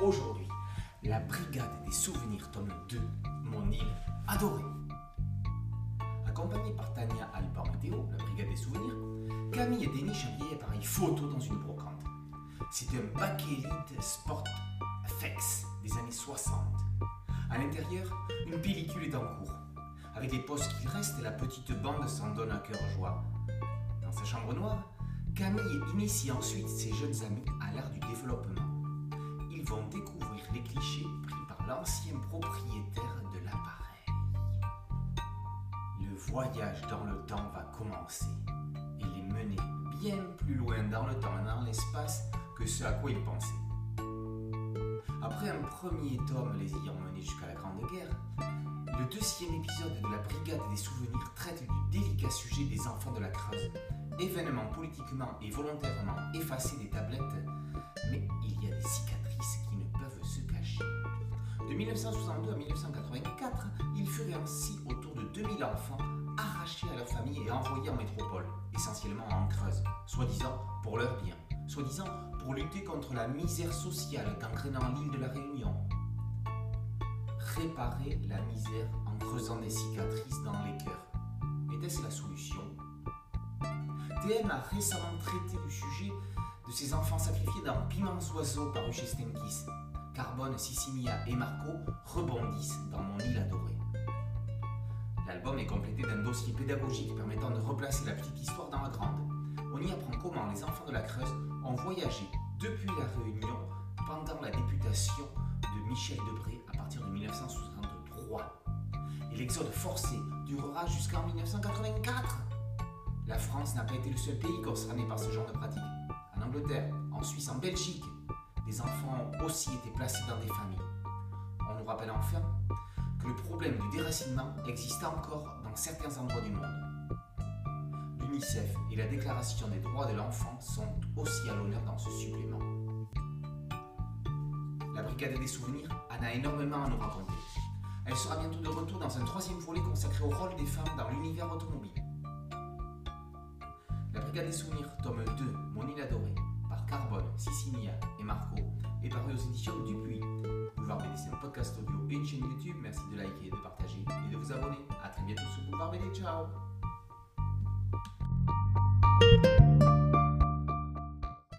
aujourd'hui la Brigade des Souvenirs, tome 2, Mon île adorée. Accompagné par Tania, Alban et Théo, la Brigade des Souvenirs, Camille déniche un vieil appareil photo dans une brocante. C'est un bakélite Sport FX des années 60. À l'intérieur, une pellicule est en cours. Avec les postes qu'il reste, la petite bande s'en donne à cœur joie. Dans sa chambre noire, Camille initie ensuite ses jeunes amis à l'art du développement. Vont découvrir les clichés pris par l'ancien propriétaire de l'appareil. Le voyage dans le temps va commencer et les mener bien plus loin dans le temps et dans l'espace que ce à quoi ils pensaient. Après un premier tome les ayant menés jusqu'à la Grande Guerre, le deuxième épisode de la Brigade des Souvenirs traite du délicat sujet des enfants de la Creuse événements politiquement et volontairement effacés des tablettes, mais il y a des cicatrices De 1962 à 1984, il furent ainsi autour de 2000 enfants arrachés à leur famille et envoyés en métropole, essentiellement en Creuse, soi-disant pour leur bien, soi-disant pour lutter contre la misère sociale qu'entraînant l'île de la Réunion. Réparer la misère en creusant des cicatrices dans les cœurs. Était-ce la solution? TM a récemment traité du sujet de ses enfants sacrifiés dans Piments oiseaux paru chez Stenkis. Carbone, Sissimia et Marco rebondissent dans Mon île adorée. L'album est complété d'un dossier pédagogique permettant de replacer la petite histoire dans la grande. On y apprend comment les enfants de la Creuse ont voyagé depuis la Réunion pendant la députation de Michel Debré à partir de 1963. Et l'exode forcé durera jusqu'en 1984. La France n'a pas été le seul pays concerné par ce genre de pratique. En Angleterre, en Suisse, en Belgique, enfants ont aussi été placés dans des familles. On nous rappelle enfin que le problème du déracinement existe encore dans certains endroits du monde. L'UNICEF et la Déclaration des droits de l'enfant sont aussi à l'honneur dans ce supplément. La Brigade des souvenirs en a énormément à nous raconter. Elle sera bientôt de retour dans un troisième volet consacré au rôle des femmes dans l'univers automobile. La Brigade des Souvenirs, tome 2, Mon île adorée, éditions Dupuis. Boulevard BD, c'est un podcast audio et une chaîne YouTube. Merci de liker, de partager et de vous abonner. A très bientôt sur Boulevard BD. Ciao